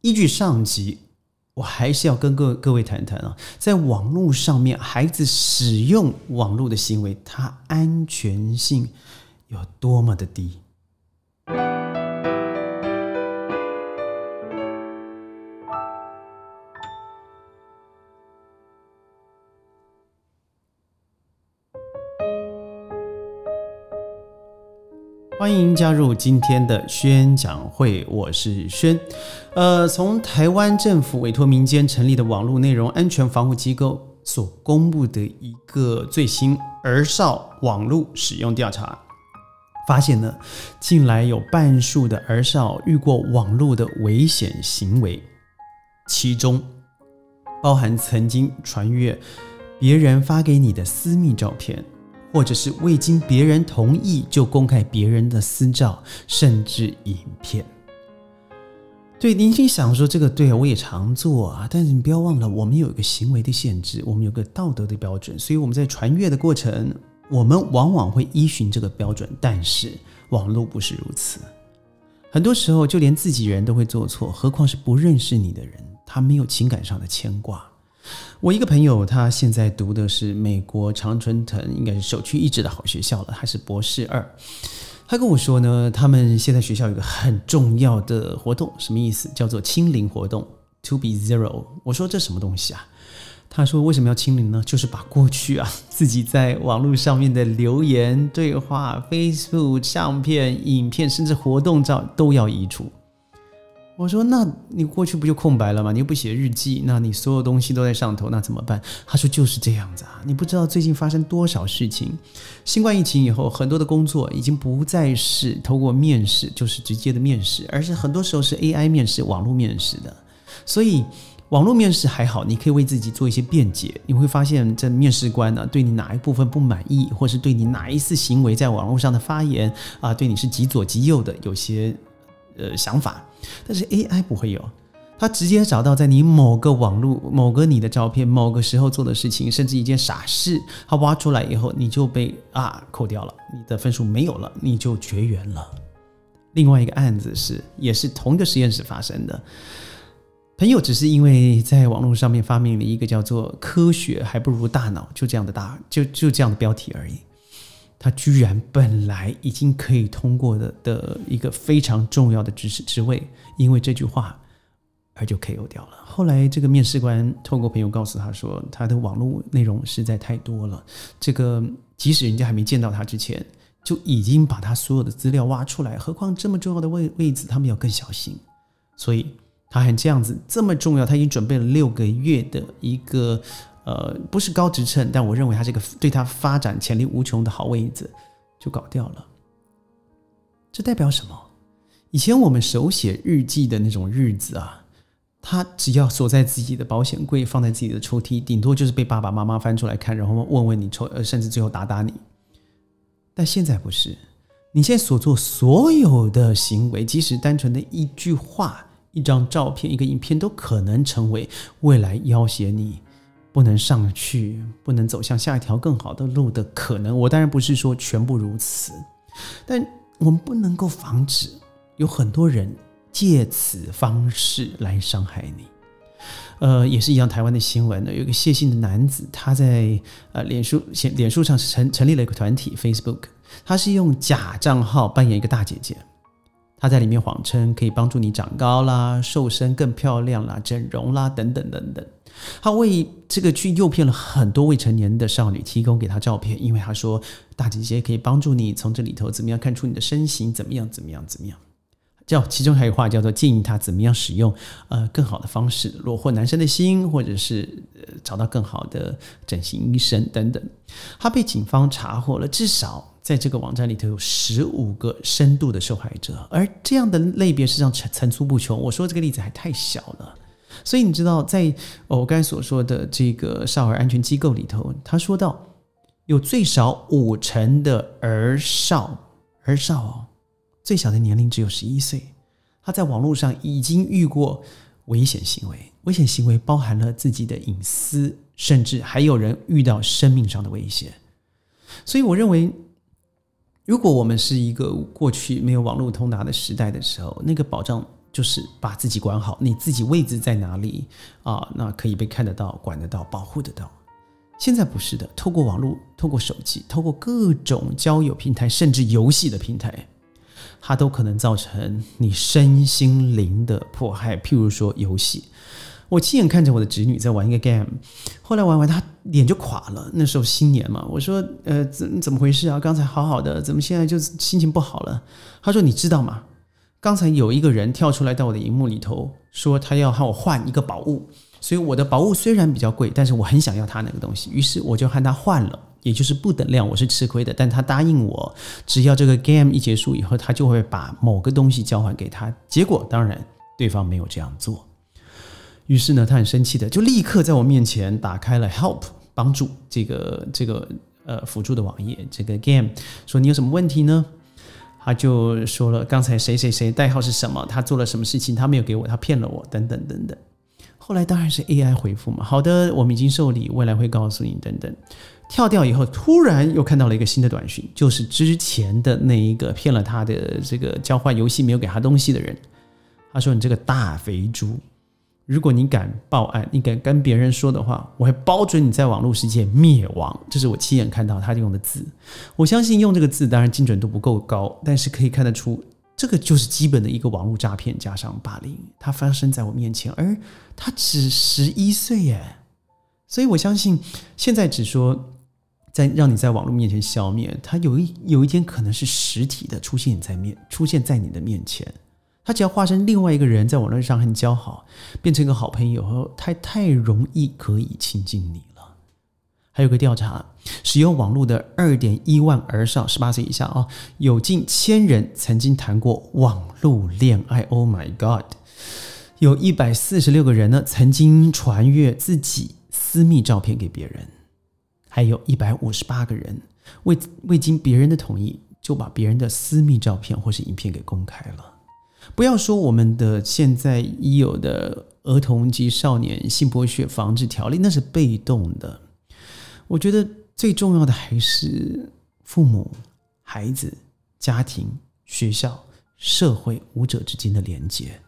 依据上集，我还是要跟各各位谈谈啊，在网络上面，孩子使用网络的行为，它安全性有多么的低。欢迎加入今天的宣讲会，我是轩。呃，从台湾政府委托民间成立的网络内容安全防护机构所公布的一个最新儿少网络使用调查，发现呢，近来有半数的儿少遇过网络的危险行为，其中包含曾经传阅别人发给你的私密照片。或者是未经别人同意就公开别人的私照，甚至影片。对，您心想说这个对，我也常做啊。但是你不要忘了，我们有一个行为的限制，我们有个道德的标准，所以我们在传阅的过程，我们往往会依循这个标准。但是网络不是如此，很多时候就连自己人都会做错，何况是不认识你的人，他没有情感上的牵挂。我一个朋友，他现在读的是美国常春藤，应该是首屈一指的好学校了，还是博士二。他跟我说呢，他们现在学校有个很重要的活动，什么意思？叫做清零活动，To be zero。我说这什么东西啊？他说为什么要清零呢？就是把过去啊自己在网络上面的留言、对话、Facebook 相片、影片，甚至活动照都要移除。我说：“那你过去不就空白了吗？你又不写日记，那你所有东西都在上头，那怎么办？”他说：“就是这样子啊，你不知道最近发生多少事情。新冠疫情以后，很多的工作已经不再是透过面试，就是直接的面试，而是很多时候是 AI 面试、网络面试的。所以网络面试还好，你可以为自己做一些辩解。你会发现，这面试官呢，对你哪一部分不满意，或是对你哪一次行为在网络上的发言啊，对你是极左极右的，有些。”呃，想法，但是 AI 不会有，它直接找到在你某个网络、某个你的照片、某个时候做的事情，甚至一件傻事，它挖出来以后，你就被啊扣掉了，你的分数没有了，你就绝缘了。另外一个案子是，也是同一个实验室发生的，朋友只是因为在网络上面发明了一个叫做“科学还不如大脑”就这样的大就就这样的标题而已。他居然本来已经可以通过的的一个非常重要的知识职位，因为这句话而就 KO 掉了。后来这个面试官透过朋友告诉他说，他的网络内容实在太多了，这个即使人家还没见到他之前，就已经把他所有的资料挖出来，何况这么重要的位位置，他们要更小心。所以他还这样子这么重要，他已经准备了六个月的一个。呃，不是高职称，但我认为他这个对他发展潜力无穷的好位子就搞掉了。这代表什么？以前我们手写日记的那种日子啊，他只要锁在自己的保险柜，放在自己的抽屉，顶多就是被爸爸妈妈翻出来看，然后问问你抽，呃，甚至最后打打你。但现在不是，你现在所做所有的行为，即使单纯的一句话、一张照片、一个影片，都可能成为未来要挟你。不能上去，不能走向下一条更好的路的可能。我当然不是说全部如此，但我们不能够防止有很多人借此方式来伤害你。呃，也是一样，台湾的新闻呢，有一个谢姓的男子，他在呃脸书、脸书上成成立了一个团体 Facebook，他是用假账号扮演一个大姐姐，他在里面谎称可以帮助你长高啦、瘦身更漂亮啦、整容啦等等等等。他为这个去诱骗了很多未成年的少女，提供给他照片，因为他说大姐姐可以帮助你从这里头怎么样看出你的身形怎么样怎么样怎么样。叫其中还有话叫做建议他怎么样使用呃更好的方式虏获男生的心，或者是找到更好的整形医生等等。他被警方查获了，至少在这个网站里头有十五个深度的受害者，而这样的类别实际上层层出不穷。我说这个例子还太小了。所以你知道，在我刚才所说的这个少儿安全机构里头，他说到有最少五成的儿少，儿少哦，最小的年龄只有十一岁，他在网络上已经遇过危险行为，危险行为包含了自己的隐私，甚至还有人遇到生命上的危险。所以我认为，如果我们是一个过去没有网络通达的时代的时候，那个保障。就是把自己管好，你自己位置在哪里啊？那可以被看得到、管得到、保护得到。现在不是的，透过网络、透过手机、透过各种交友平台，甚至游戏的平台，它都可能造成你身心灵的迫害。譬如说游戏。我亲眼看着我的侄女在玩一个 game，后来玩完她脸就垮了。那时候新年嘛，我说：“呃，怎怎么回事啊？刚才好好的，怎么现在就心情不好了？”她说：“你知道吗？刚才有一个人跳出来到我的荧幕里头，说他要和我换一个宝物。所以我的宝物虽然比较贵，但是我很想要他那个东西，于是我就和他换了，也就是不等量，我是吃亏的。但他答应我，只要这个 game 一结束以后，他就会把某个东西交还给他。结果当然对方没有这样做。”于是呢，他很生气的，就立刻在我面前打开了 Help 帮助这个这个呃辅助的网页，这个 Game 说你有什么问题呢？他就说了刚才谁谁谁代号是什么，他做了什么事情，他没有给我，他骗了我，等等等等。后来当然是 AI 回复嘛，好的，我们已经受理，未来会告诉你等等。跳掉以后，突然又看到了一个新的短讯，就是之前的那一个骗了他的这个交换游戏没有给他东西的人，他说你这个大肥猪。如果你敢报案，你敢跟别人说的话，我会包准你在网络世界灭亡。这是我亲眼看到他用的字。我相信用这个字，当然精准度不够高，但是可以看得出，这个就是基本的一个网络诈骗加上霸凌。它发生在我面前，而他只十一岁耶，所以我相信现在只说在让你在网络面前消灭，他有一有一天可能是实体的出现在面出现在你的面前。他只要化身另外一个人，在网络上很交好，变成一个好朋友，他太容易可以亲近你了。还有个调查，使用网络的二点一万儿少，十八岁以下啊，有近千人曾经谈过网络恋爱。Oh my god！有一百四十六个人呢，曾经传阅自己私密照片给别人，还有一百五十八个人未未经别人的同意，就把别人的私密照片或是影片给公开了。不要说我们的现在已有的儿童及少年性剥削防治条例，那是被动的。我觉得最重要的还是父母、孩子、家庭、学校、社会五者之间的连接。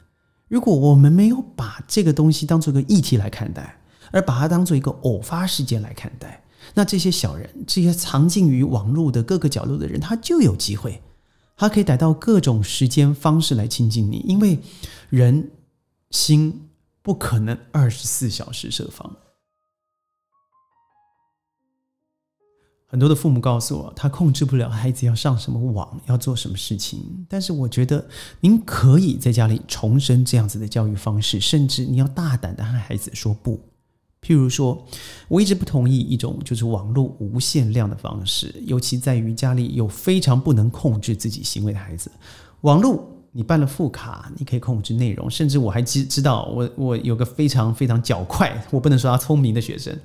如果我们没有把这个东西当做一个议题来看待，而把它当做一个偶发事件来看待，那这些小人、这些藏进于网络的各个角落的人，他就有机会。他可以逮到各种时间方式来亲近你，因为人心不可能二十四小时设防。很多的父母告诉我，他控制不了孩子要上什么网，要做什么事情。但是我觉得，您可以在家里重申这样子的教育方式，甚至你要大胆的和孩子说不。譬如说，我一直不同意一种就是网络无限量的方式，尤其在于家里有非常不能控制自己行为的孩子。网络你办了副卡，你可以控制内容，甚至我还知知道，我我有个非常非常较快，我不能说他聪明的学生，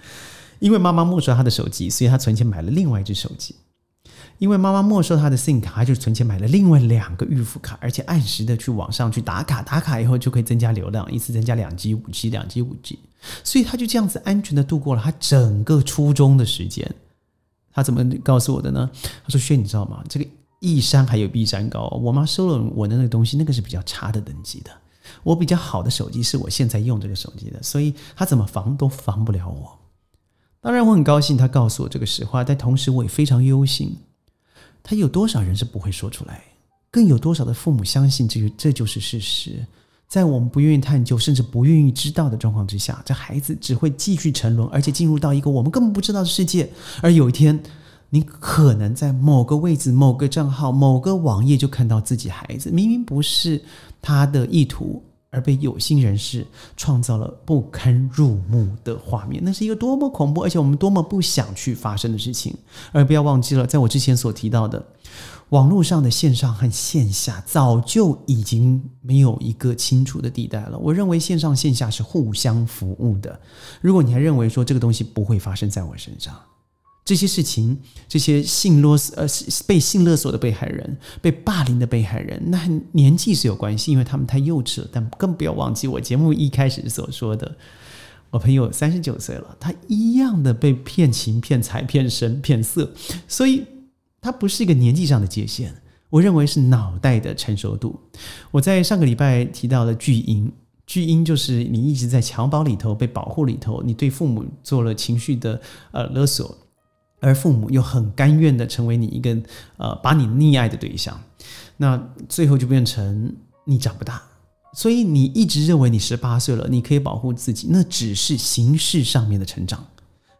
因为妈妈没收他的手机，所以他存钱买了另外一只手机。因为妈妈没收他的 SIM 卡，他就存钱买了另外两个预付卡，而且按时的去网上去打卡，打卡以后就可以增加流量，一次增加两 G、五 G、两 G、五 G，所以他就这样子安全的度过了他整个初中的时间。他怎么告诉我的呢？他说：“轩，你知道吗？这个一山还有比山高。我妈收了我的那个东西，那个是比较差的等级的。我比较好的手机是我现在用这个手机的，所以他怎么防都防不了我。当然，我很高兴他告诉我这个实话，但同时我也非常忧心。”他有多少人是不会说出来？更有多少的父母相信这个这就是事实？在我们不愿意探究，甚至不愿意知道的状况之下，这孩子只会继续沉沦，而且进入到一个我们根本不知道的世界。而有一天，你可能在某个位置、某个账号、某个网页就看到自己孩子，明明不是他的意图。而被有心人士创造了不堪入目的画面，那是一个多么恐怖，而且我们多么不想去发生的事情。而不要忘记了，在我之前所提到的，网络上的线上和线下早就已经没有一个清楚的地带了。我认为线上线下是互相服务的。如果你还认为说这个东西不会发生在我身上，这些事情，这些性勒索呃被性勒索的被害人，被霸凌的被害人，那年纪是有关系，因为他们太幼稚了。但更不要忘记我节目一开始所说的，我朋友三十九岁了，他一样的被骗情、骗财、骗身、骗色，所以他不是一个年纪上的界限。我认为是脑袋的成熟度。我在上个礼拜提到了巨婴，巨婴就是你一直在襁褓里头被保护里头，你对父母做了情绪的呃勒索，而父母又很甘愿的成为你一个呃把你溺爱的对象，那最后就变成你长不大，所以你一直认为你十八岁了，你可以保护自己，那只是形式上面的成长。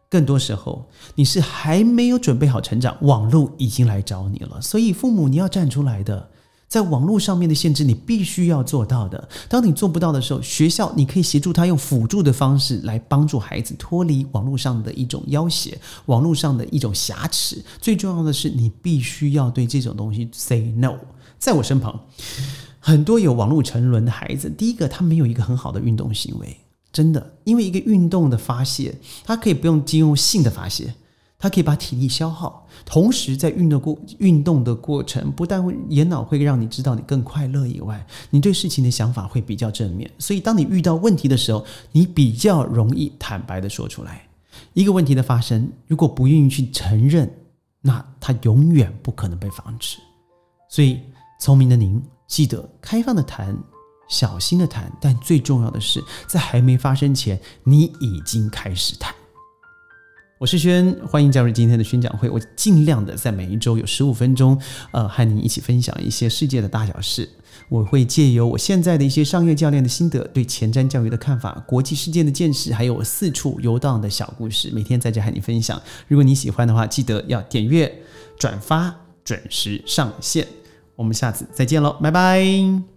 更多时候，你是还没有准备好成长，网络已经来找你了。所以，父母你要站出来的，在网络上面的限制，你必须要做到的。当你做不到的时候，学校你可以协助他用辅助的方式来帮助孩子脱离网络上的一种要挟，网络上的一种瑕疵。最重要的是，你必须要对这种东西 say no。在我身旁，很多有网络沉沦的孩子，第一个他没有一个很好的运动行为。真的，因为一个运动的发泄，他可以不用经由性的发泄，它可以把体力消耗，同时在运动过运动的过程，不但会眼脑会让你知道你更快乐以外，你对事情的想法会比较正面。所以，当你遇到问题的时候，你比较容易坦白的说出来。一个问题的发生，如果不愿意去承认，那它永远不可能被防止。所以，聪明的您，记得开放的谈。小心的谈，但最重要的是，在还没发生前，你已经开始谈。我是轩，欢迎加入今天的宣讲会。我尽量的在每一周有十五分钟，呃，和你一起分享一些世界的大小事。我会借由我现在的一些商业教练的心得，对前瞻教育的看法，国际事件的见识，还有我四处游荡的小故事，每天在这和你分享。如果你喜欢的话，记得要点阅、转发，准时上线。我们下次再见喽，拜拜。